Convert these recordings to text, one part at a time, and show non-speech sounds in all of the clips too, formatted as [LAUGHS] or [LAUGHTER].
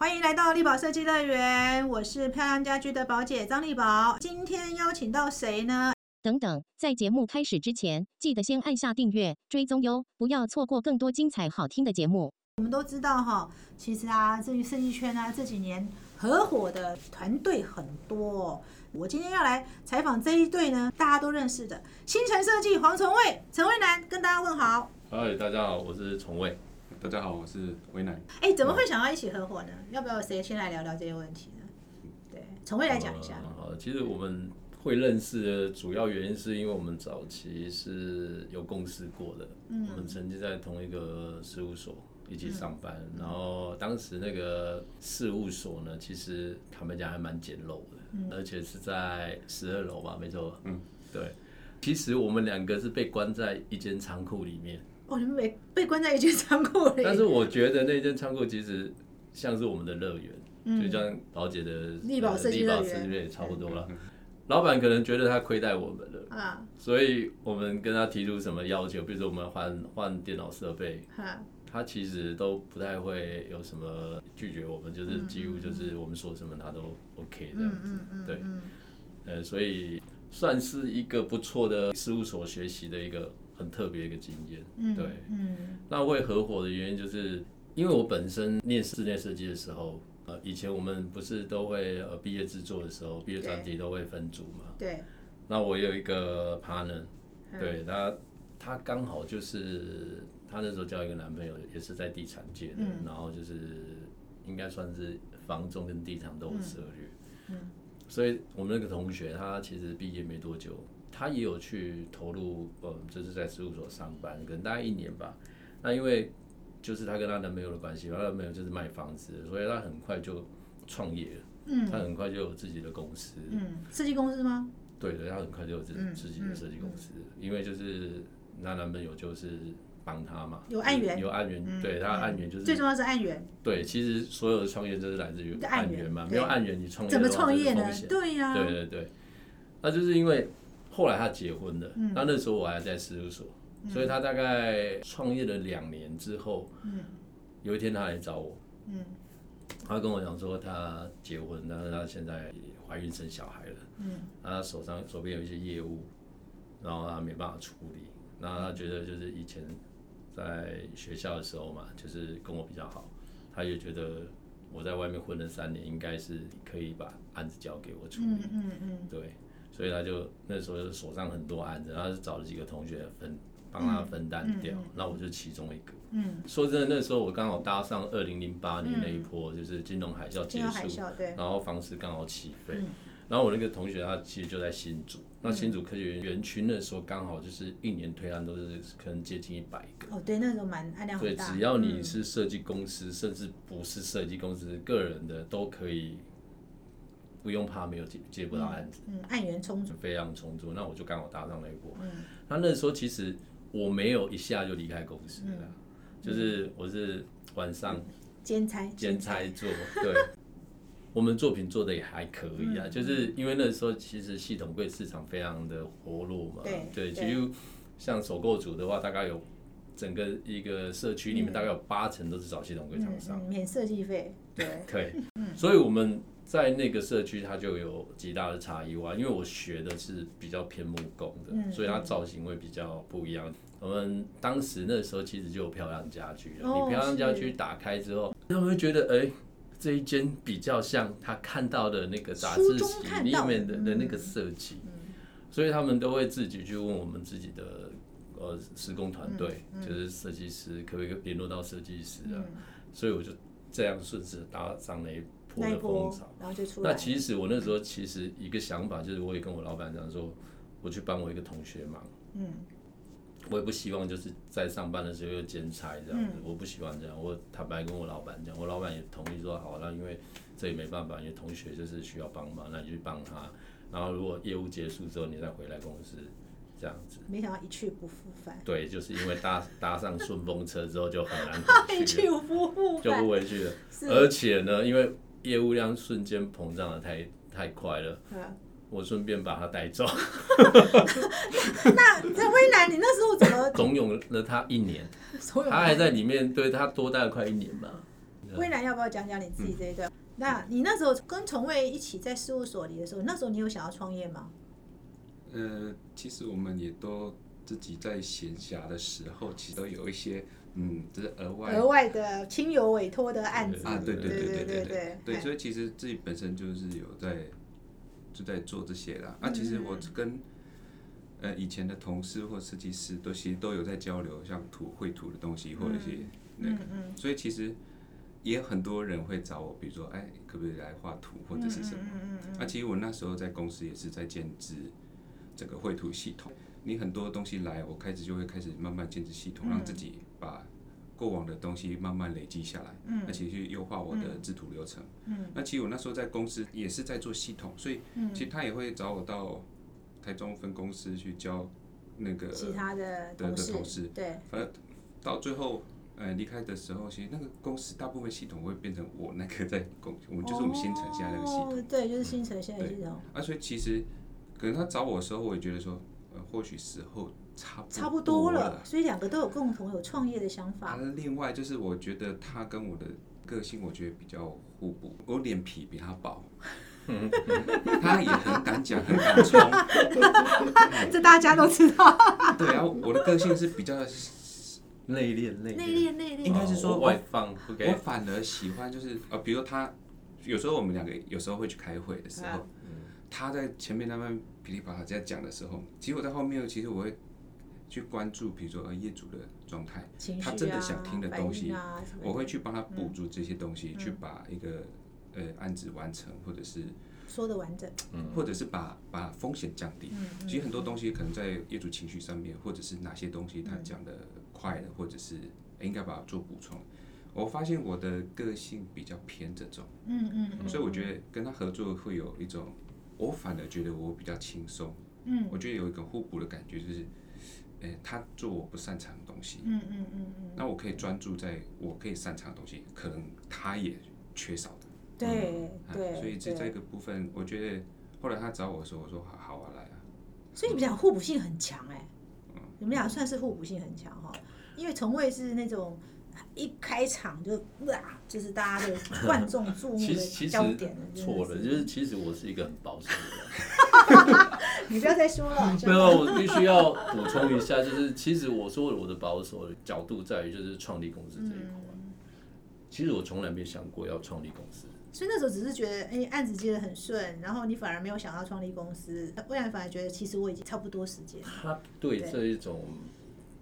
欢迎来到丽宝设计乐园，我是漂亮家居的宝姐张丽宝。今天邀请到谁呢？等等，在节目开始之前，记得先按下订阅、追踪哟，不要错过更多精彩好听的节目。我们都知道哈，其实啊，这设计圈啊，这几年合伙的团队很多。我今天要来采访这一对呢，大家都认识的新城设计黄崇卫、陈蔚南，跟大家问好。嗨，大家好，我是崇卫。大家好，我是维南。哎，怎么会想要一起合伙呢？要不要谁先来聊聊这些问题呢？对，从未来讲一下。呃，其实我们会认识的主要原因是因为我们早期是有共事过的，嗯，我们曾经在同一个事务所一起上班，然后当时那个事务所呢，其实坦白讲还蛮简陋的，而且是在十二楼吧，没错，嗯，对。其实我们两个是被关在一间仓库里面。哦，你们被被关在一间仓库里。但是我觉得那间仓库其实像是我们的乐园，就像宝姐的力宝设计乐园也差不多了。[LAUGHS] 老板可能觉得他亏待我们了，啊，所以我们跟他提出什么要求，比如说我们换换电脑设备，他其实都不太会有什么拒绝我们，就是几乎就是我们说什么他都 OK 这样子，对，呃，所以算是一个不错的事务所学习的一个。很特别一个经验，对，嗯，那会合伙的原因就是，因为我本身念室内设计的时候，呃，以前我们不是都会呃毕业制作的时候，毕业专题都会分组嘛，对，那我有一个 partner，对，他他刚好就是他那时候交一个男朋友，也是在地产界的，然后就是应该算是房仲跟地产都有涉猎，嗯，所以我们那个同学他其实毕业没多久。她也有去投入，呃，就是在事务所上班，可能大概一年吧。那因为就是她跟她男朋友的关系，她男朋友就是卖房子，所以她很快就创业了。嗯，她很快就有自己的公司。嗯，设计公司吗？对的，她很快就有自自己的设计公司，因为就是她男朋友就是帮她嘛，有案源，有案源，对她案源就是最重要是案源。对，其实所有的创业都是来自于案源嘛，没有案源你创业怎么创业呢？对呀，对对对，那就是因为。后来他结婚了，那那时候我还在事务所，所以他大概创业了两年之后，有一天他来找我，他跟我讲说他结婚，但是他现在怀孕生小孩了，他手上手边有一些业务，然后他没办法处理，那他觉得就是以前在学校的时候嘛，就是跟我比较好，他也觉得我在外面混了三年，应该是可以把案子交给我处理，嗯嗯，对。所以他就那时候手上很多案子，然后就找了几个同学分帮他分担掉，那我就其中一个。嗯，说真的，那时候我刚好搭上二零零八年那一波，就是金融海啸结束，然后房市刚好起飞。然后我那个同学他其实就在新竹，那新竹科学园园区那时候刚好就是一年推案都是可能接近一百个。哦，对，那时候蛮案量很大。对，只要你是设计公司，甚至不是设计公司，个人的都可以。不用怕没有接接不到案子，嗯，案源充足，非常充足。那我就刚好搭上那一波。嗯，那那时候其实我没有一下就离开公司了，就是我是晚上兼差兼差做。对，[LAUGHS] 我们作品做的也还可以啊，就是因为那时候其实系统柜市场非常的活络嘛。对对，其实像首购组的话，大概有整个一个社区里面大概有八成都是找系统柜厂商，免设计费。对，[LAUGHS] 对，嗯，所以我们。在那个社区，它就有极大的差异化，因为我学的是比较偏木工的，所以它造型会比较不一样。我们当时那时候其实就有漂亮家居了，你漂亮家居打开之后，他们会觉得，哎，这一间比较像他看到的那个杂志里面的的那个设计，所以他们都会自己去问我们自己的呃施工团队，就是设计师，可不可以联络到设计师啊？所以我就这样顺势搭上了一。波的风潮，然后就出来。那其实我那时候其实一个想法就是，我也跟我老板讲说，我去帮我一个同学忙。嗯。我也不希望就是在上班的时候又兼差这样子，我不喜欢这样。我坦白跟我老板讲，我老板也同意说好，那因为这也没办法，因为同学就是需要帮忙，那你去帮他。然后如果业务结束之后，你再回来公司这样子。没想到一去不复返。对，就是因为搭搭上顺风车之后就很难回去，[LAUGHS] 不复返，就不回去了。而且呢，因为业务量瞬间膨胀的太太快了，我顺便把他带走。[LAUGHS] 那那威南，你那时候怎么？怂恿了他一年，他还在里面，对他多待了快一年吧。微南要不要讲讲你自己这一段？那你那时候跟从卫一起在事务所里的时候，那时候你有想要创业吗？呃，其实我们也都自己在闲暇的时候，其实都有一些，嗯这是额外额外的亲友委托的案子。啊对对对对对对对所以其实自己本身就是有在就在做这些啦。那其实我跟呃以前的同事或设计师都其实都有在交流像土绘图的东西或者些那个所以其实也很多人会找我比如说哎可不可以来画图或者是什么那其实我那时候在公司也是在兼职这个绘图系统。你很多东西来我开始就会开始慢慢建制系统让自己过往的东西慢慢累积下来，嗯，而且去优化我的制图流程，嗯，那其实我那时候在公司也是在做系统，所以其实他也会找我到台中分公司去教那个其他的的同事，对，反正到最后呃离开的时候，其实那个公司大部分系统会变成我那个在公，[LAUGHS] 我们就是我们新城现在那个系统，对，就是新城现在系统，啊，所以其实。可能他找我的时候，我也觉得说，呃，或许时候差差不多了，所以两个都有共同有创业的想法。另外就是，我觉得他跟我的个性，我觉得比较互补。我脸皮比他薄，[LAUGHS] 他也很敢讲，很敢冲，[LAUGHS] 这大家都知道。对啊，我的个性是比较内敛，内内敛，内敛。应该是说外放。我反而喜欢就是，呃，比如他有时候我们两个有时候会去开会的时候。他在前面那边噼里啪啦在讲的时候，其实我在后面，其实我会去关注，比如说呃业主的状态，他真的想听的东西，我会去帮他补足这些东西，去把一个呃案子完成，或者是说的完整，或者是把把风险降低。其实很多东西可能在业主情绪上面，或者是哪些东西他讲的快了，或者是应该把它做补充。我发现我的个性比较偏这种，嗯嗯，所以我觉得跟他合作会有一种。我反而觉得我比较轻松，嗯，我觉得有一个互补的感觉，就是，诶，他做我不擅长的东西，嗯嗯嗯嗯，那我可以专注在我可以擅长的东西，可能他也缺少的，对对，所以这这个部分，我觉得后来他找我的时候，我说好好啊，来啊，所以你们俩互补性很强哎，你们俩算是互补性很强哈，因为从未是那种。一开场就哇，就是大家的 [LAUGHS] 万众注目的焦点错了，就是其实我是一个很保守的人。[LAUGHS] 你不要再说了。[LAUGHS] 没有，我必须要补充一下，就是其实我说我的保守的角度在于就是创立公司这一块。其实我从来没想过要创立公司。所以那时候只是觉得，哎，案子接的很顺，然后你反而没有想要创立公司。未来反而觉得，其实我已经差不多时间。他对这一种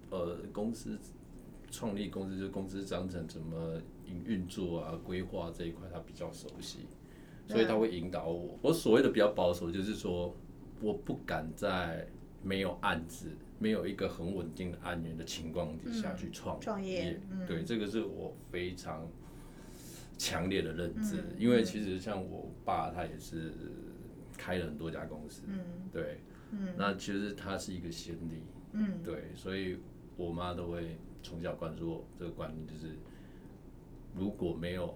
呃公司。创立公司就是公司章程怎么运运作啊，规划这一块他比较熟悉，所以他会引导我。我所谓的比较保守，就是说我不敢在没有案子、没有一个很稳定的案源的情况底下去创创业。对，这个是我非常强烈的认知。因为其实像我爸，他也是开了很多家公司。嗯，对，嗯，那其实他是一个先例。嗯，对，所以我妈都会。从小灌输这个观念，就是如果没有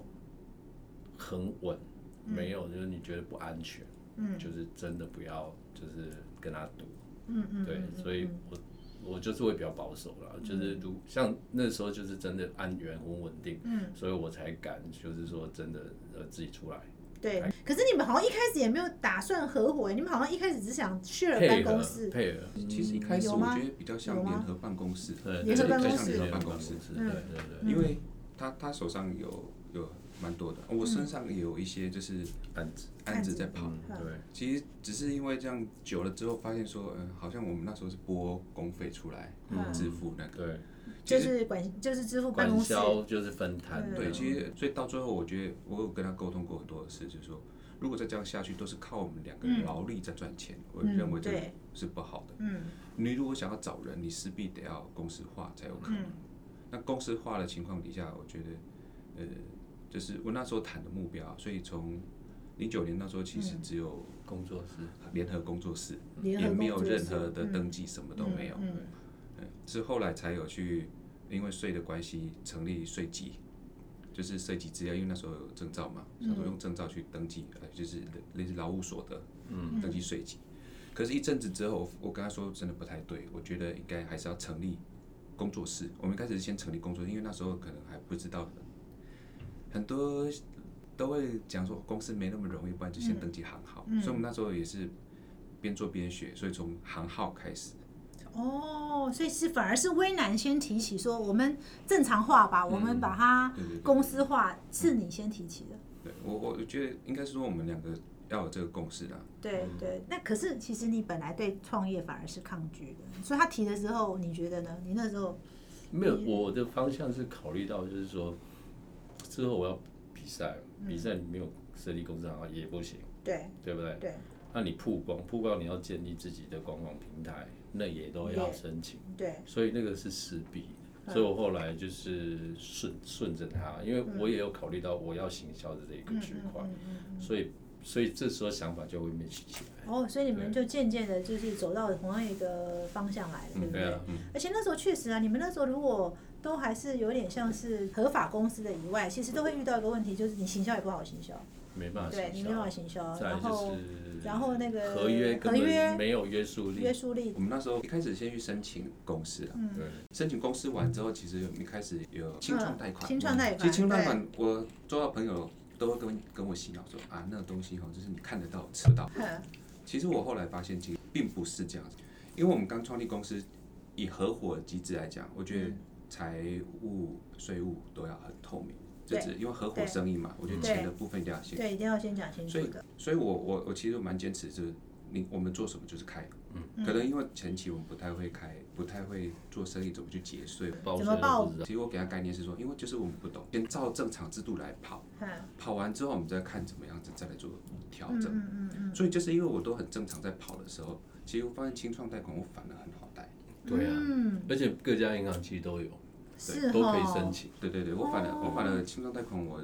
很稳，没有就是你觉得不安全，嗯，就是真的不要就是跟他赌，嗯嗯，对，所以我我就是会比较保守了，就是如像那时候就是真的安全很稳定，嗯，所以我才敢就是说真的呃自己出来。对，可是你们好像一开始也没有打算合伙，你们好像一开始只想 share 办公室。配合，其实一开始我觉得比较像联合办公室，联合办公室，联合办公室，对对对。因为他他手上有有蛮多的，我身上也有一些就是案子案子。在跑。对，其实只是因为这样久了之后，发现说，嗯，好像我们那时候是拨公费出来支付那个。对。就是管，就是支付办公室，就是分摊。对，其实所以到最后，我觉得我有跟他沟通过很多的事，就是说，如果再这样下去，都是靠我们两个人劳力在赚钱，我认为这是不好的。嗯，你如果想要找人，你势必得要公司化才有可能。那公司化的情况底下，我觉得，呃，就是我那时候谈的目标，所以从零九年那时候，其实只有工作室，联合工作室，也没有任何的登记，什么都没有。是后来才有去，因为税的关系成立税籍，就是税籍资料，因为那时候有证照嘛，想说用证照去登记，呃，就是类似劳务所得，嗯，登记税籍。可是，一阵子之后，我跟他说真的不太对，我觉得应该还是要成立工作室。我们一开始先成立工作室，因为那时候可能还不知道，很多都会讲说公司没那么容易，不然就先登记行号。嗯所以我们那时候也是边做边学，所以从行号开始。哦，所以是反而是威南先提起说我们正常化吧，我们把它公司化，是你先提起的。对我我我觉得应该是说我们两个要有这个共识的。对对，那可是其实你本来对创业反而是抗拒的，所以他提的时候，你觉得呢？你那时候没有，我的方向是考虑到就是说，之后我要比赛，比赛你没有设立公司的话也不行，对对不对？对那你曝光，曝光你要建立自己的官网平台，那也都要申请，对，所以那个是势必所以我后来就是顺顺着他，因为我也有考虑到我要行销的这一个区块，嗯所以所以这时候想法就会面起起来。哦，所以你们就渐渐的就是走到同样一个方向来了，对不对？对啊，而且那时候确实啊，你们那时候如果都还是有点像是合法公司的以外，其实都会遇到一个问题，就是你行销也不好行销，没办法对你没办法行销，然后是然后那个合约根合约本没有约束力，约束力。我，们那时候一开始先去申请公司了，对，申请公司完之后，其实一开始有清创贷款。清创贷款，其实清创贷款，我周到朋友都会跟跟我洗脑说啊，那个东西哈，就是你看得到、吃得到。哼其实我后来发现，其实并不是这样子，因为我们刚创立公司，以合伙机制来讲，我觉得财务、税务都要很透明。这只因为合伙生意嘛，我觉得钱的部分一定要先。对，一定要先讲清楚所以，，所以我我我其实蛮坚持，就是你我们做什么就是开。嗯可能因为前期我们不太会开，不太会做生意，怎么去结税。报怎么报税都不知道其实我给他概念是说，因为就是我们不懂，先照正常制度来跑，哼跑完之后我们再看怎么样子再来做调嗯整。嗯嗯嗯，所以就是因为我都很正常在跑的时候，其实我发现清创贷款我反而很好贷。对啊，嗯，而且各家银行其实都有，是都可以申请，对对对，我反而、哦我反而轻装贷款我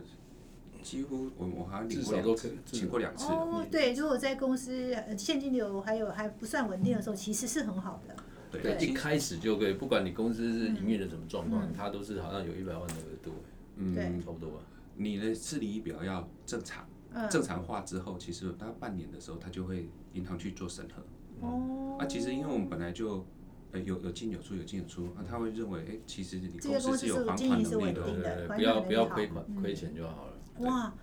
几乎我我好像领过两次少都可以，请过两次。哦，对，如果在公司呃现金流还有还不算稳定的时候，其实是很好的。对，一开始就可以，不管你公司是营运的什么状况，它都是好像有一百万的额度，嗯。差不多吧。你的治理仪表要正常，嗯，正常化之后，其实大概半年的时候，它就会银行去做审核。哦，啊，其实因为我们本来就呃有有进有出有进有出，啊，他会认为哎、其实你这个公司司是有还款能力的对对，不要不要亏款嗯亏钱就好了。哇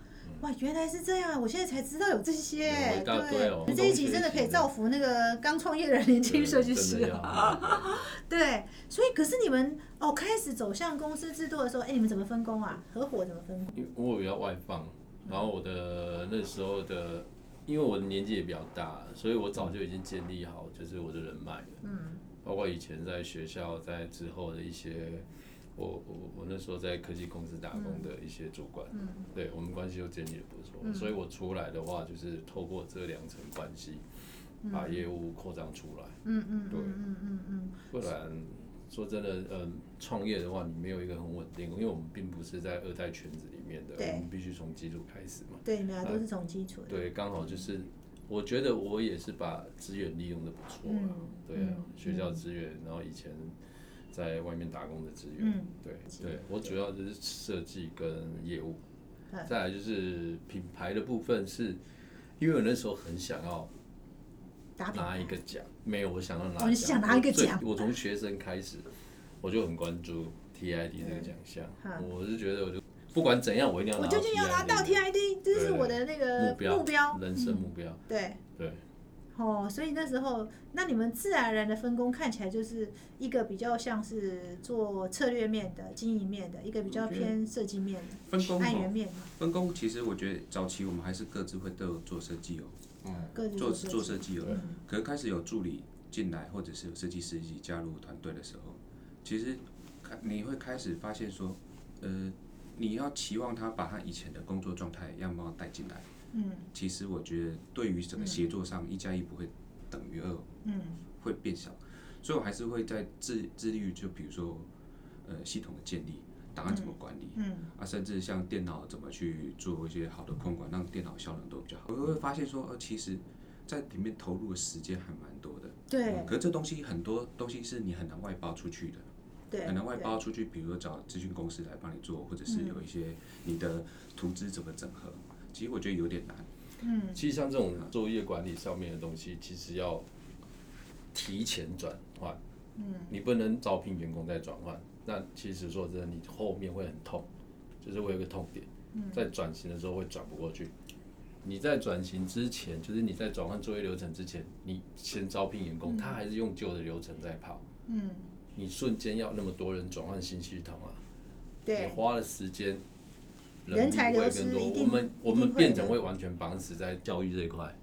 哇，原来是这样！我现在才知道有这些，对，这一集真的可以造福那个刚创业的年轻设计师 [LAUGHS] 对所以可是你们哦开始走向公司制度的时候，哎，你们怎么分工啊？合伙怎么分工？因为我比较外放，然后我的那时候的，因为我的年纪也比较大，所以我早就已经建立好就是我的人脉了。嗯，包括以前在学校，在之后的一些，我我我那时候在科技公司打工的一些主管，嗯。对我们关系又建立的不错，所以我出来的话就是透过这两层关系，把业务扩张出来，嗯嗯对嗯嗯嗯嗯，不然说真的，嗯，创业的话你没有一个很稳定，因为我们并不是在二代圈子里面的，我们必须从基础开始嘛，对，你们俩都是从基础的。对，刚好就是。我觉得我也是把资源利用的不错了，嗯对啊，嗯学校资源，然后以前在外面打工的资源，嗯。对对，我主要就是设计跟业务嗯，再来就是品牌的部分是，因为我那时候很想要拿一个奖，没有我想要拿，哦你想拿一个奖？我从学生开始，我就很关注 TID 这个奖项 [LAUGHS] 嗯，我是觉得我就不管怎样，我一定要拿到我究竟要拿到 TID TID，这是我的那个目标目标。人生目标，对，对。哦，所以那时候，那你们自然而然的分工看起来就是一个比较像是做策略面的、经营面的，一个比较偏设计面的、分工哦，案源面的，分工其实我觉得早期我们还是各自会都有做设计哦，各自做设计。做设计哦。嗯。可是开始有助理进来，或者是有设计师一起加入团队的时候，其实开你会开始发现说，呃，你要期望他把他以前的工作状态样貌带进来。嗯其实我觉得对于整个协作上，一加一不会等于二，嗯会变小，所以我还是会在致致力于，就比如说，呃，系统的建立，档案怎么管理，嗯啊，甚至像电脑怎么去做一些好的控管，让电脑效能都比较好。我会发现说，呃，其实在里面投入的时间还蛮多的。对可是这东西很多东西是你很难外包出去的，对，很难外包出去，比如说找咨询公司来帮你做，或者是有一些你的图资怎么整合，其实我觉得有点难。嗯其实像这种作业管理上面的东西，其实要提前转换，嗯你不能招聘员工再转换。那其实说真的，你后面会很痛，就是会有个痛点。在转型的时候会转不过去。你在转型之前，就是你在转换作业流程之前，你先招聘员工，他还是用旧的流程在跑。嗯，你瞬间要那么多人转换新系统啊？对，你花了时间，人才流失更多。一定我们我们变成会完全绑死在教育这一块，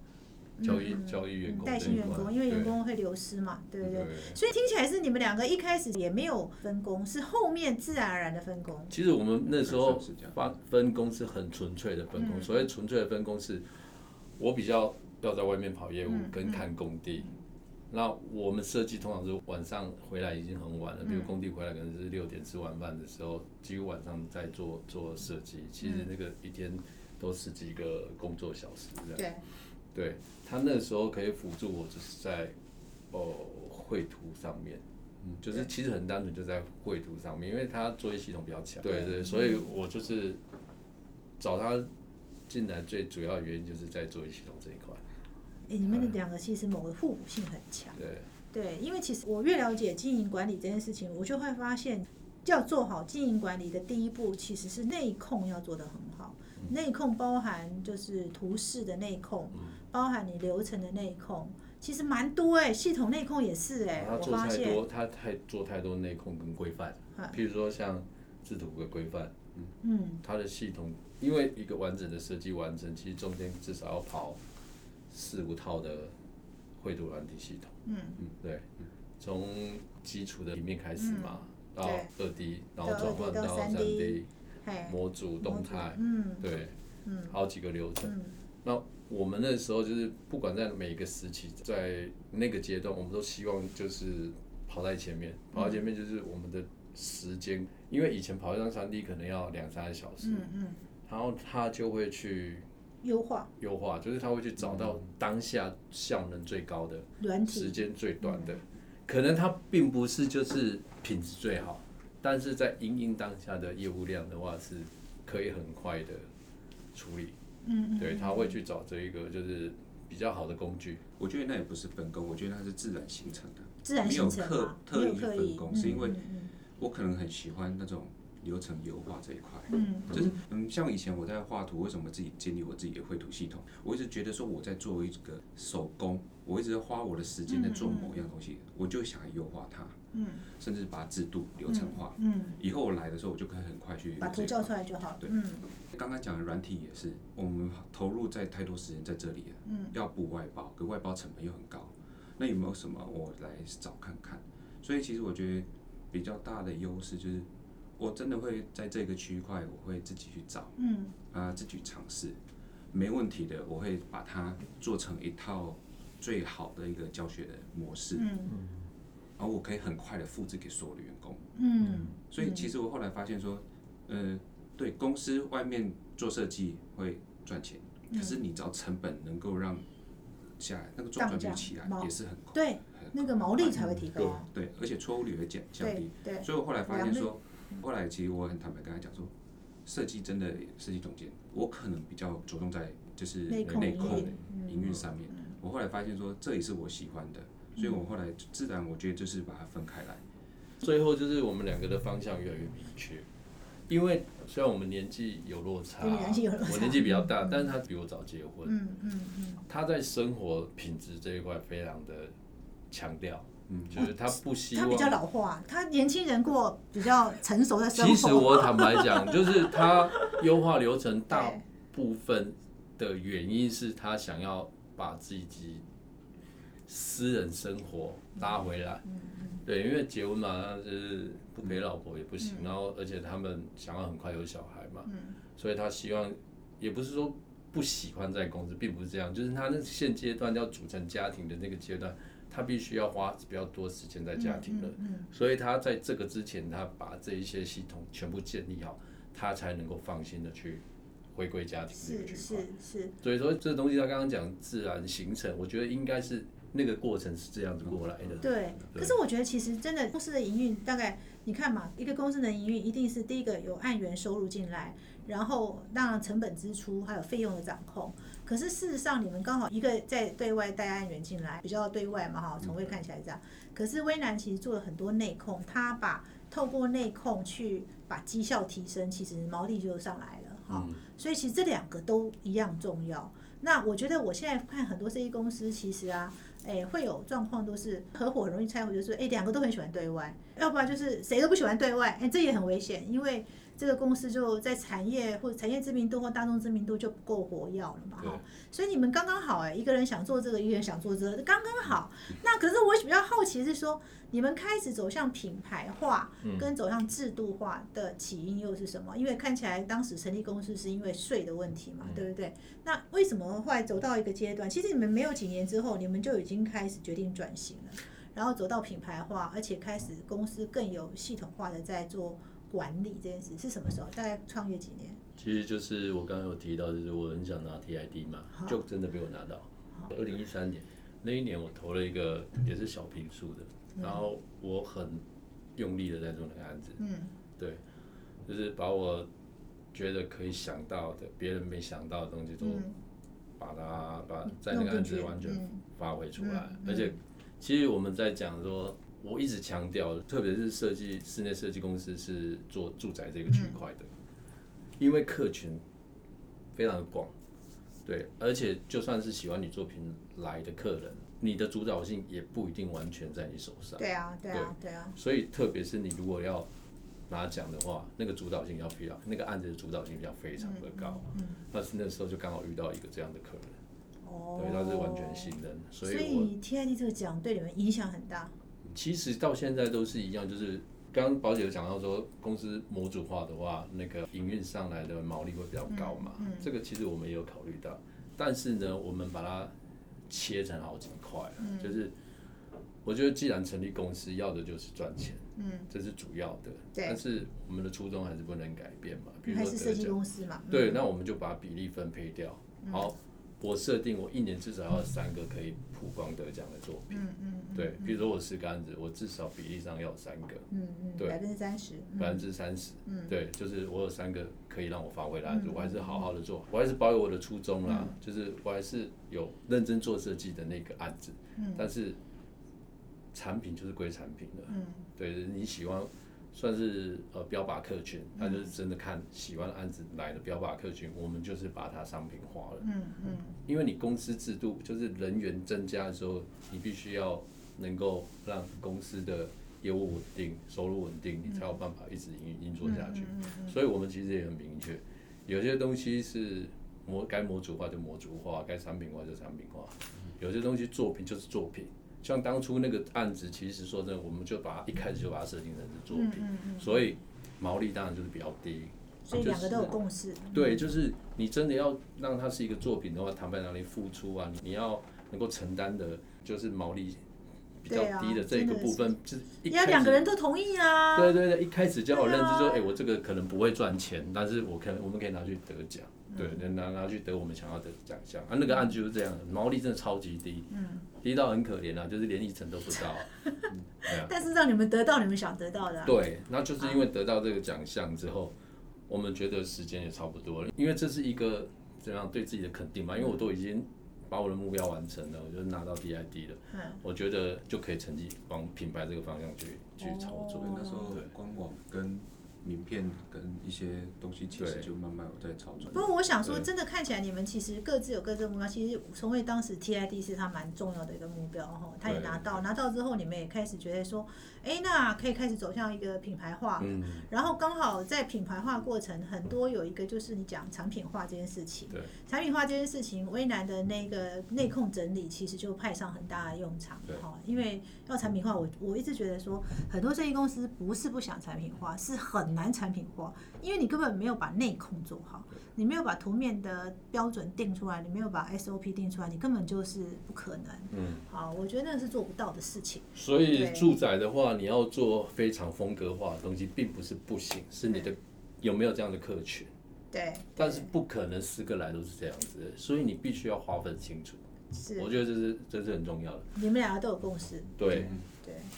教育教育员工带这一块薪员工，因为员工会流失嘛，对不对？对所以听起来是你们两个一开始也没有分工，是后面自然而然的分工。其实我们那时候是这样分分工是很纯粹的分工，嗯所谓纯粹的分工是，我比较要在外面跑业务嗯跟看工地。那我们设计通常是晚上回来已经很晚了，比如嗯。工地回来可能是六点吃晚饭的时候，几乎晚上在做做设计。其实那个一天都十几个工作小时这样。对，对他那时候可以辅助我，就是在哦绘图上面，嗯，就是其实很单纯，就在绘图上面，因为他作业系统比较强，对对，所以我就是找他进来最主要的原因就是在作业系统这一块，诶你们的两个其实某个互补性很强。对，对，因为其实我越了解经营管理这件事情，我就会发现，要做好经营管理的第一步，其实是内控要做得很好。内控包含就是图示的内控，包含你流程的内控，其实蛮多哎、系统内控也是哎、我他做。太多，他太做太多内控跟规范。啊，譬如说像制图的规范，嗯，它的系统，因为一个完整的设计完成，其实中间至少要跑四五套的绘图软体系统。嗯嗯，对，从基础的平面开始嘛，到二 D，然后转换到三 3D，模组动态，嗯对，嗯好几个流程。嗯那我们那时候就是不管在每个时期，在那个阶段，我们都希望就是跑在前面，跑在前面就是我们的时间，因为以前跑一张三 D 可能要两三个小时，嗯嗯，然后他就会去优化优化，就是他会去找到当下效能最高的。软体，时间最短的，可能它并不是就是品质最好，但是在因应当下的业务量的话，是可以很快的处理。嗯嗯，对，他会去找这一个就是比较好的工具。我觉得那也不是分工，我觉得它是自然形成的。自然没有形成刻嘛，没特意有刻意，分工，是因为我可能很喜欢那种流程优化这一块。嗯就是嗯，像以前我在画图，为什么自己建立我自己的绘图系统？我一直觉得说我在做一个手工，我一直花我的时间在做某样东西，我就想优化它，嗯甚至把它制度流程化。嗯，以后我来的时候，我就可以很快去把图叫出来就好了，对嗯刚刚讲的软体也是，我们投入在太多时间在这里了，嗯要补外包，可外包成本又很高，那有没有什么我来找看看？所以其实我觉得比较大的优势就是，我真的会在这个区块，我会自己去找嗯。啊、自己尝试，没问题的，我会把它做成一套最好的一个教学的模式，嗯。然后我可以很快的复制给所有的员工。嗯。所以其实我后来发现说，呃，对公司外面做设计会赚钱，可是你只要成本能够让下来，那个周转率起来也是很快，对，那个毛利才会提高，对，而且错误率会降降低。对。所以我后来发现说，后来其实我很坦白跟他讲说，设计真的设计总监，我可能比较着重在就是内控营运嗯营运上面。我后来发现说，这也是我喜欢的，所以我后来自然我觉得就是把它分开来。最后就是我们两个的方向越来越明确，因为虽然我们年纪有落差，年纪有落差。我年纪比较大，但是他比我早结婚，嗯嗯嗯，他在生活品质这一块非常的强调，嗯，就是他不希望他比较老化，他年轻人过比较成熟的生活。其实我坦白讲，就是他优化流程 [LAUGHS] 大部分的原因是他想要把自己私人生活拉回来。对，因为结婚嘛，那就是不陪老婆也不行，然后而且他们想要很快有小孩嘛，所以他希望也不是说不喜欢在公司，并不是这样，就是他那现阶段要组成家庭的那个阶段，他必须要花比较多时间在家庭了。所以他在这个之前，他把这一些系统全部建立好，他才能够放心的去回归家庭这个是区块。是是，所以说这东西他刚刚讲自然形成，我觉得应该是那个过程是这样子过来的。对。可是我觉得其实真的公司的营运，大概你看嘛，一个公司的营运一定是第一个有按源收入进来，然后当然成本支出还有费用的掌控。可是事实上，你们刚好一个在对外带案源进来，比较对外嘛哈，从未看起来这样。可是微南其实做了很多内控，他把透过内控去把绩效提升，其实毛利就上来了。哈。所以其实这两个都一样重要。那我觉得我现在看很多设计公司，其实啊，哎，会有状况都是合伙很容易拆伙，就是哎，两个都很喜欢对外，要不然就是谁都不喜欢对外，哎，这也很危险，因为。这个公司就在产业或者产业知名度或大众知名度就不够活跃了嘛，哈，所以你们刚刚好哎，一个人想做这个，一个人想做这个，刚刚好。那可是我比较好奇是说，你们开始走向品牌化跟走向制度化的起因又是什么？因为看起来当时成立公司是因为税的问题嘛，对不对？那为什么后来走到一个阶段？其实你们没有几年之后，你们就已经开始决定转型了，然后走到品牌化，而且开始公司更有系统化的在做。管理这件事是什么时候？大概创业几年？其实就是我刚刚有提到，就是我很想拿 TID 嘛，就真的被我拿到。二零一三年那一年，我投了一个也是小平数的，然后我很用力的在做那个案子。嗯，对，就是把我觉得可以想到的，别人没想到的东西都把它把在那个案子完全发挥出来。而且，其实我们在讲说。我一直强调，特别是设计室内设计公司是做住宅这个区块的，因为客群非常的广，对，而且就算是喜欢你作品来的客人，你的主导性也不一定完全在你手上。对啊，对啊，对啊。所以，特别是你如果要拿奖的话，那个主导性要非常，那个案子的主导性要非常的高。嗯。那是那时候就刚好遇到一个这样的客人，哦，对，他是完全信任，所以。所以 TID 这个奖对你们影响很大。其实到现在都是一样，就是刚刚宝姐有讲到说，公司模组化的话，那个营运上来的毛利会比较高嘛。嗯。这个其实我们也有考虑到，但是呢，我们把它切成好几块，就是我觉得既然成立公司，要的就是赚钱，嗯，这是主要的。对。但是我们的初衷还是不能改变嘛，比如说设计公司嘛。对，那我们就把比例分配掉。好。我设定我一年至少要三个可以曝光得奖的作品，嗯嗯，对，比如说我是个案子，我至少比例上要有三个，嗯嗯，对，百分之三十，百分之三十，嗯，对，就是我有三个可以让我发挥的案子，我还是好好的做，我还是保有我的初衷啦，就是我还是有认真做设计的那个案子，嗯，但是产品就是归产品的，嗯，对，你喜欢。算是呃标靶客群，他就是真的看喜欢案子来的标靶客群，我们就是把它商品化了。嗯嗯。因为你公司制度就是人员增加的时候，你必须要能够让公司的业务稳定、收入稳定，你才有办法一直运运作下去。所以我们其实也很明确，有些东西是模该模组化就模组化，该产品化就产品化。有些东西作品就是作品。像当初那个案子，其实说真的，我们就把它一开始就把它设定成是作品，所以毛利当然就是比较低。所以两个都有共识。对，就是你真的要让它是一个作品的话，坦白讲，你付出啊，你要能够承担的，就是毛利比较低的这一个部分，就是要两个人都同意啊。对对对，一开始就要认知说，哎，我这个可能不会赚钱，但是我可能我们可以拿去得奖。对，拿拿去得我们想要的奖项啊！那个案就是这样，毛利真的超级低，低到很可怜啊，就是连一成都不到。[LAUGHS] 但是让你们得到你们想得到的。对，那就是因为得到这个奖项之后，我们觉得时间也差不多了，因为这是一个怎样对自己的肯定嘛。因为我都已经把我的目标完成了，我就拿到 DID 了。嗯。我觉得就可以成绩往品牌这个方向去去操作。那时候官网跟。名片跟一些东西其实就慢慢有在操作。不过我想说，真的看起来你们其实各自有各自的目标。其实从为当时 TID 是他蛮重要的一个目标哈，他也拿到，拿到之后你们也开始觉得说，哎，那可以开始走向一个品牌化。嗯。然后刚好在品牌化过程，很多有一个就是你讲产品化这件事情。对。产品化这件事情，微南的那个内控整理其实就派上很大的用场哈，因为要产品化，我我一直觉得说，很多设计公司不是不想产品化，是很。难产品化，因为你根本没有把内控做好，你没有把图面的标准定出来，你没有把 SOP 定出来，你根本就是不可能。嗯，好，我觉得那是做不到的事情。所以住宅的话，你要做非常风格化的东西，并不是不行，是你的有没有这样的客群。对。但是不可能十个来都是这样子，所以你必须要划分清楚。是。我觉得这是这是很重要的。你们两个都有共识。对。对。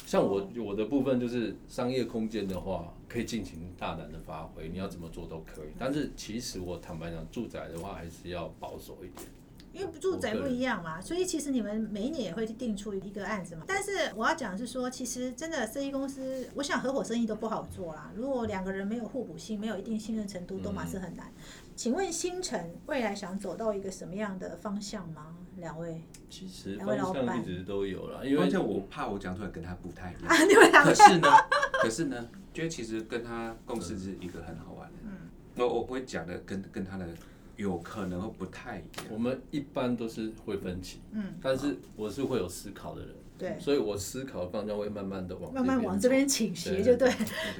像我我的部分就是商业空间的话。可以尽情大胆的发挥，你要怎么做都可以。但是其实我坦白讲，住宅的话还是要保守一点。因为住宅不一样嘛，所以其实你们每一年也会定出一个案子嘛。但是我要讲是说，其实真的生意公司，我想合伙生意都不好做啦。如果两个人没有互补性，没有一定信任程度，都嘛是很难。请问星辰未来想走到一个什么样的方向吗？两位？其实方向一直都有了，因为因为我怕我讲出来跟他不太一样。啊，你们两个可是呢，[LAUGHS] 可是呢，觉得其实跟他共事是一个很好玩的。嗯，我我会讲的跟跟他的有可能会不太一样。我们一般都是会分歧，嗯，但是我是会有思考的人，对，所以我思考的方向会慢慢的往慢慢往这边倾斜，就对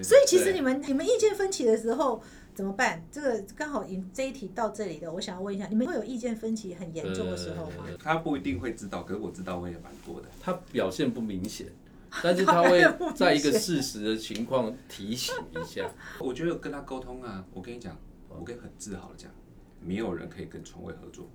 所以其实你们你们意见分歧的时候怎么办？这个刚好引这一题到这里的，我想要问一下，你们会有意见分歧很严重的时候吗？呃他不一定会知道，可是我知道我也蛮多的。他表现不明显，但是 [LAUGHS] 他会在一个事实的情况提醒一下。我觉得跟他沟通啊，我跟你讲，我可以很自豪的讲，没有人可以跟床位合作，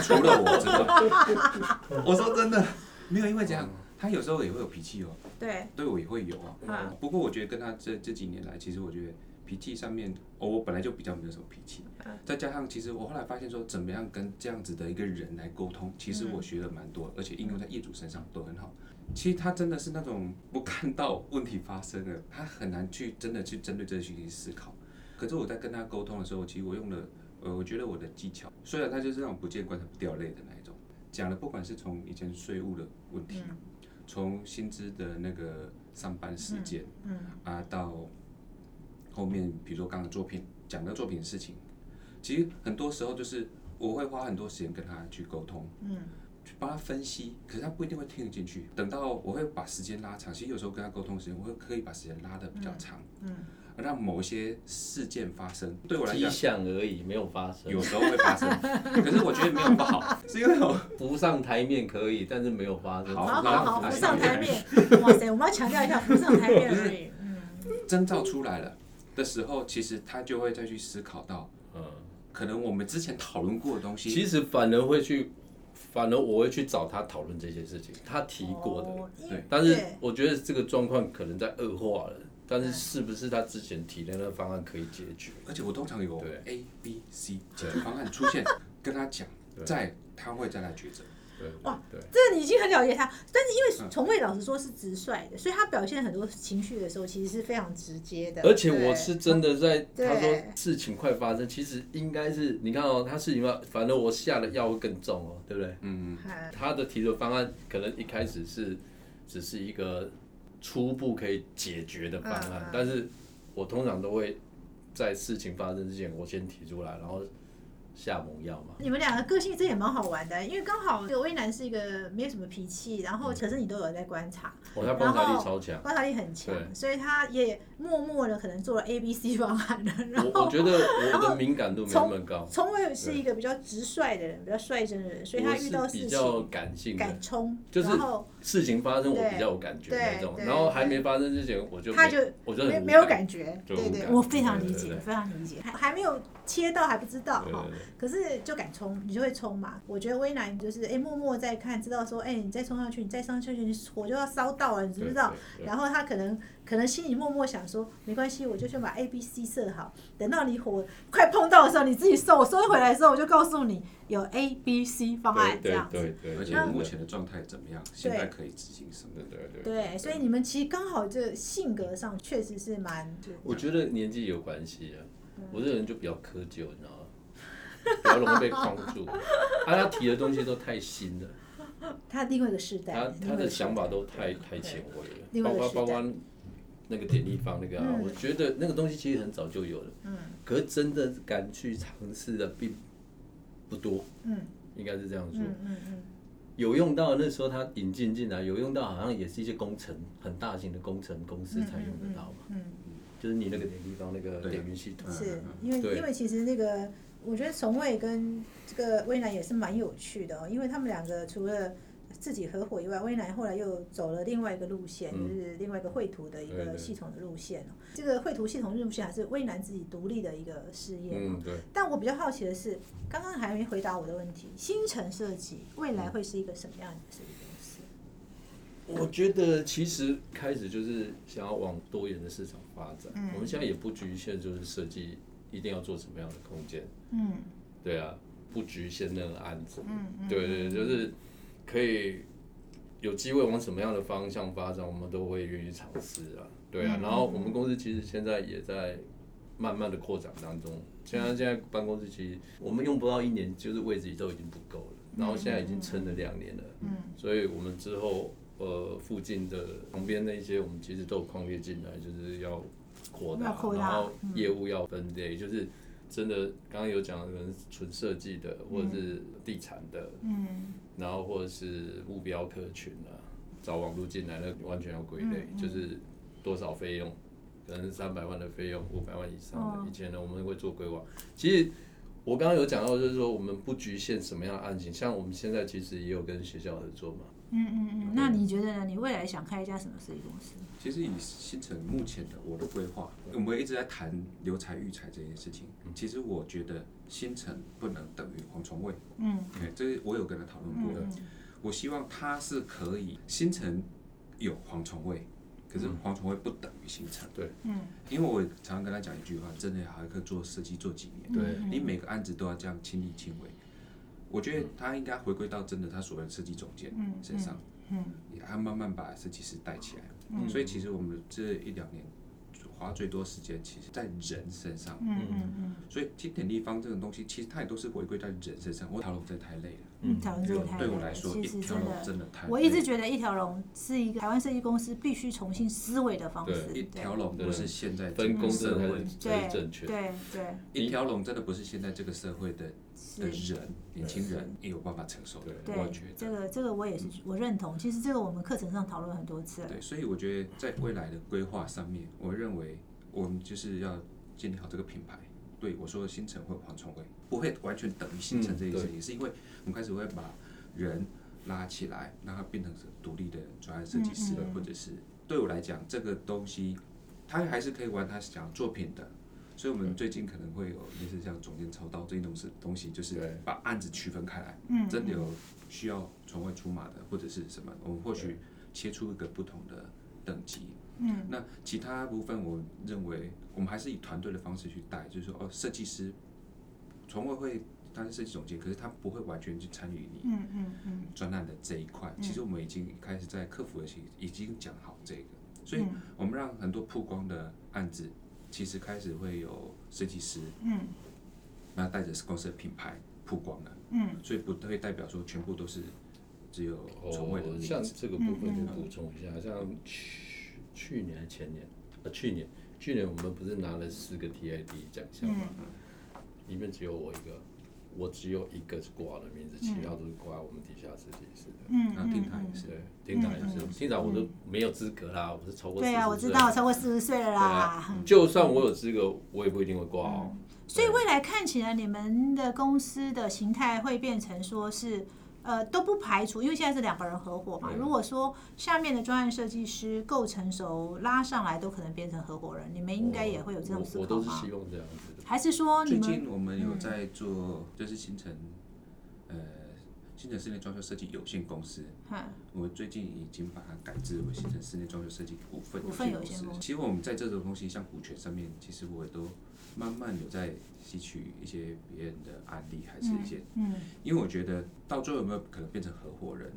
除了我之外。我说真的，没有因为这样，他有时候也会有脾气哦，对，对我也会有啊。嗯不过我觉得跟他这这几年来，其实我觉得脾气上面，哦，我本来就比较没有什么脾气，再加上其实我后来发现说，怎么样跟这样子的一个人来沟通，其实我学了蛮多，而且应用在业主身上都很好。其实他真的是那种不看到问题发生了，他很难去真的去针对这些去思考。可是我在跟他沟通的时候，其实我用了，呃，我觉得我的技巧，虽然他就是那种不见棺材不掉泪的那一种，讲了不管是从以前税务的问题，从薪资的那个上班时间，嗯。啊，到后面比如说刚刚的作品讲的作品的事情，其实很多时候就是我会花很多时间跟他去沟通，嗯，去帮他分析，可是他不一定会听得进去。等到我会把时间拉长，其实有时候跟他沟通时间，我会可以把时间拉的比较长，嗯，让某一些事件发生，对我来迹讲。象而已，没有发生。有时候会发生，[LAUGHS] 可是我觉得没有不好，是因为我浮上台面可以，但是没有发生。好好好好，那浮上台面，哇塞，我们要强调一下浮上台面而已。[LAUGHS] 嗯，征兆出来了的时候，其实他就会再去思考到，嗯，可能我们之前讨论过的东西，其实反而会去，反而我会去找他讨论这些事情，他提过的。哦对。但是我觉得这个状况可能在恶化了，但是是不是他之前提的那个方案可以解决？而且我通常有对。A、B、C 解决方案出现，[LAUGHS] 跟他讲，再他会再来抉择。对哇对。对，这你已经很了解他，但是因嗯。为从未老实说是直率的，所以他表现很多情绪的时候，其实是非常直接的。而且我是真的在他说事情快发生，其实应该是你看哦，他事情发，反正我下的药会更重哦，对不对？嗯，嗯。他的提的方案可能一开始是只是一个初步可以解决的方案，但是我通常都会在事情发生之前，我先提出来，然后下猛药嘛。你们两个个性这也蛮好玩的，因为刚好这个威南是一个没有什么脾气，然后可是你都有在观察，哦，他观察力超强。观察力很强，所以他也默默的可能做了 A、B、C 方案了。然后我我觉得我的敏感度没那么高，从伟是一个比较直率的人，比较率真的人，所以他遇到事情比较情感性的。敢，冲，就是然后事情发生我比较有感觉对那种，然后还没发生之前我就他就我就没没有感觉，对对，我非常理解，非常理解，还还没有切到还不知道哈可是就敢冲，你就会冲嘛。我觉得威南就是哎默默在看，知道说哎你再冲上去，你再上去，你火就要烧到了，你知不知道？然后他可能可能心里默默想说，没关系，我就先把 A、B、C 设好，等到你火快碰到的时候，你自己收，我收回来的时候，我就告诉你有 A、B、C 方案这对样子。对对，而且目前的状态怎么样？现在可以执行什么？对对对对，所以你们其实刚好这性格上确实是蛮，我觉得年纪有关系啊，我这个人就比较苛求，你知道吗？比较容易被框住，啊，他提的东西都太新了，[LAUGHS] 他另外一个世代，他他的想法都太太前卫了，另外一个时代包括包括那个点立方那个啊，嗯我觉得那个东西其实很早就有了，嗯可是真的敢去尝试的并不多，嗯应该是这样说。嗯嗯嗯，有用到那时候他引进进来，有用到好像也是一些工程很大型的工程公司才用得到嘛，嗯嗯，就是你那个点地方那个点云系统，是嗯因为因为其实那个，我觉得从卫跟这个威南也是蛮有趣的哦，因为他们两个除了自己合伙以外，威南后来又走了另外一个路线，嗯就是另外一个绘图的一个系统的路线哦。这个绘图系统路线还是威南自己独立的一个事业哦。嗯，对。但我比较好奇的是，刚刚还没回答我的问题，新城设计未来会是一个什么样的设计公司？我觉得其实开始就是想要往多元的市场发展。嗯我们现在也不局限，就是设计一定要做什么样的空间。嗯。对啊，不局限那个案子，嗯嗯，对对，就是可以有机会往什么样的方向发展，我们都会愿意尝试啊，对啊。嗯然后我们公司其实现在也在慢慢的扩展当中，现在现在办公室其实我们用不到一年，就是位置都已经不够了，然后现在已经撑了两年了，嗯，所以我们之后呃附近的旁边那些我们其实都有矿业进来，就是要扩大，扩大然后嗯业务要分类，就是真的刚刚有讲的，可能纯设计的或者是地产的，嗯然后或者是目标客群啊，找网络进来那完全要归类，嗯就是多少费用，可能三百万的费用，五百万以上的。哦以前呢，我们会做规划。其实我刚刚有讲到，就是说我们不局限什么样的案情，像我们现在其实也有跟学校合作嘛。嗯嗯嗯，那你觉得呢？你未来想开一家什么设计公司？其实以新城目前的我的规划，我们一直在谈留才育才这件事情。其实我觉得新城不能等于黄崇卫，嗯对，这是我有跟他讨论过。嗯我希望他是可以新城有黄崇卫，可是黄崇卫不等于新城。对，嗯因为我常常跟他讲一句话，真的还可以做设计做几年，对嗯你每个案子都要这样亲力亲为。我觉得他应该回归到真的他所谓的设计总监嗯身上，嗯也还慢慢把设计师带起来。嗯所以其实我们这一两年花最多时间，其实在人身上。嗯嗯嗯所以经典立方这种东西，其实它也都是回归在人身上。我讨论真的太累了，嗯，讨论这个太对我累了来说，其一条龙实真的。真的太。我一直觉得一条龙是一个台湾设计公司必须重新思维的方式。一条龙不是现在分工个社会真的才是，才对正确。对对一条龙真的不是现在这个社会的的是。人，年轻人也有办法承受的。对我觉，得。这个这个我也是我认同。其实这个我们课程上讨论很多次了。对，所以我觉得在未来的规划上面，我认为我们就是要建立好这个品牌。对我说的新城或蝗虫会不会完全等于新城这件事情，是因为我们开始会把人拉起来，让他变成是独立的专案设计师，了嗯嗯或者是对我来讲，这个东西他还是可以玩他想要作品的。所以，我们最近可能会有类似像总监操刀这一种是东西，就是把案子区分开来。嗯，真的有需要从外出马的，或者是什么，我们或许切出一个不同的等级。嗯那其他部分，我认为我们还是以团队的方式去带，就是说，哦，设计师从未会他是设计总监，可是他不会完全去参与你嗯嗯嗯专案的这一块。其实我们已经开始在客服的期已经讲好这个，所以嗯我们让很多曝光的案子，其实开始会有设计师，嗯那带着公司的品牌曝光了。嗯所以不会代表说全部都是只有从未的哦。像这个部分嗯就补充一下，像去去年还前年，呃，去年去年我们不是拿了四个 TID 奖项嘛，里面只有我一个，我只有一个是挂了名字，其他都是挂我们底下设计师的。嗯那听台也是，对，厅长也是，厅长我都没有资格啦，我是超过对啊，我知岁道超过四十岁了啦。啊。就算我有资格，我也不一定会挂哦。所以未来看起来，你们的公司的形态会变成说是，呃，都不排除，因为现在是两个人合伙嘛。如果说下面的专业设计师够成熟，拉上来都可能变成合伙人，你们应该也会有这种思我我考吗都是希？望这样子的。还是说你最近我们有在做，就是新城，呃，新城室内装修设计有限公司。嗯我最近已经把它改制为新城室内装修设计股份有有限公司限公司。其实我们在这种东西，像股权上面，其实我也都慢慢有在吸取一些别人的案例，还是一些，嗯因为我觉得到最后有没有可能变成合伙人，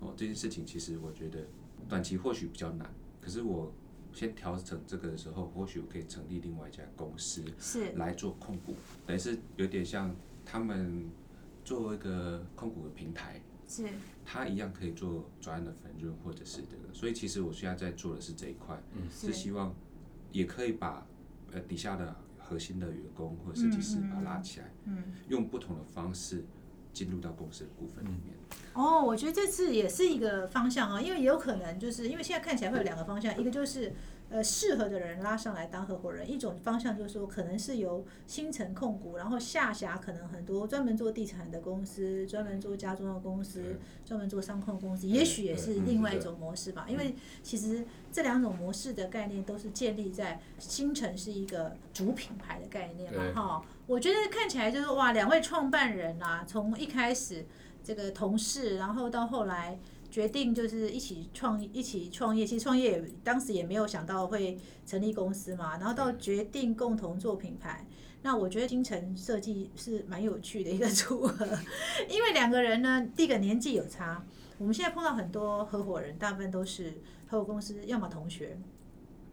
哦，这件事情其实我觉得短期或许比较难，可是我先调整这个的时候，或许我可以成立另外一家公司，是。来做控股，等于是有点像他们做一个控股的平台，是。它一样可以做专案的分润或者是这个，所以其实我现在在做的是这一块，嗯。是希望也可以把呃底下的核心的员工或者设计师把它拉起来，嗯用不同的方式进入到公司的股份里面。哦，我觉得这次也是一个方向啊，因为也有可能就是因为现在看起来会有两个方向，一个就是呃适合的人拉上来当合伙人，一种方向就是说可能是由新城控股，然后下辖可能很多专门做地产的公司，专门做家装的公司，专门做商控公司，也许也是另外一种模式吧。因为其实这两种模式的概念都是建立在新城是一个主品牌的概念嘛，哈。我觉得看起来就是哇，两位创办人啊，从一开始这个同事，然后到后来决定就是一起创一起创业，其实创业当时也没有想到会成立公司嘛，然后到决定共同做品牌。那我觉得金城设计是蛮有趣的一个 [LAUGHS] 组合，因为两个人呢，第一个年纪有差。我们现在碰到很多合伙人，大部分都是合伙公司，要么同学，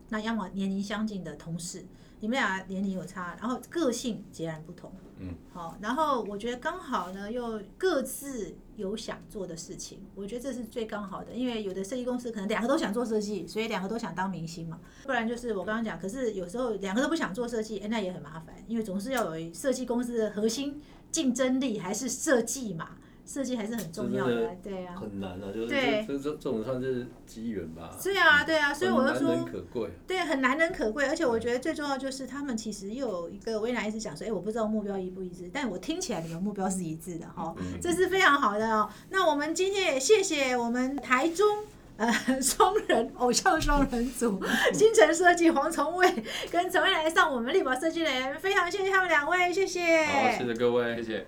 那要么年龄相近的同事。你们俩年龄有差，然后个性截然不同。嗯，好，然后我觉得刚好呢，又各自有想做的事情，我觉得这是最刚好的。因为有的设计公司可能两个都想做设计，所以两个都想当明星嘛。不然就是我刚刚讲，可是有时候两个都不想做设计，哎，那也很麻烦，因为总是要有设计公司的核心竞争力还是设计嘛。设计还是很重要的，对啊，很难啊，就是这这这种算是机缘吧。对啊，对啊，所以我就说，可贵。对，很难能可贵，而且我觉得最重要就是他们其实又有一个，我原来一直讲说，哎，我不知道目标一不一致，但我听起来你们目标是一致的哈，这是非常好的哦。那我们今天也谢谢我们台中 [LAUGHS] 呃双人偶像双人组，新城设计黄崇伟跟陈蔚来上我们立宝设计人，非常谢谢他们两位，谢谢。好，谢谢各位，谢谢。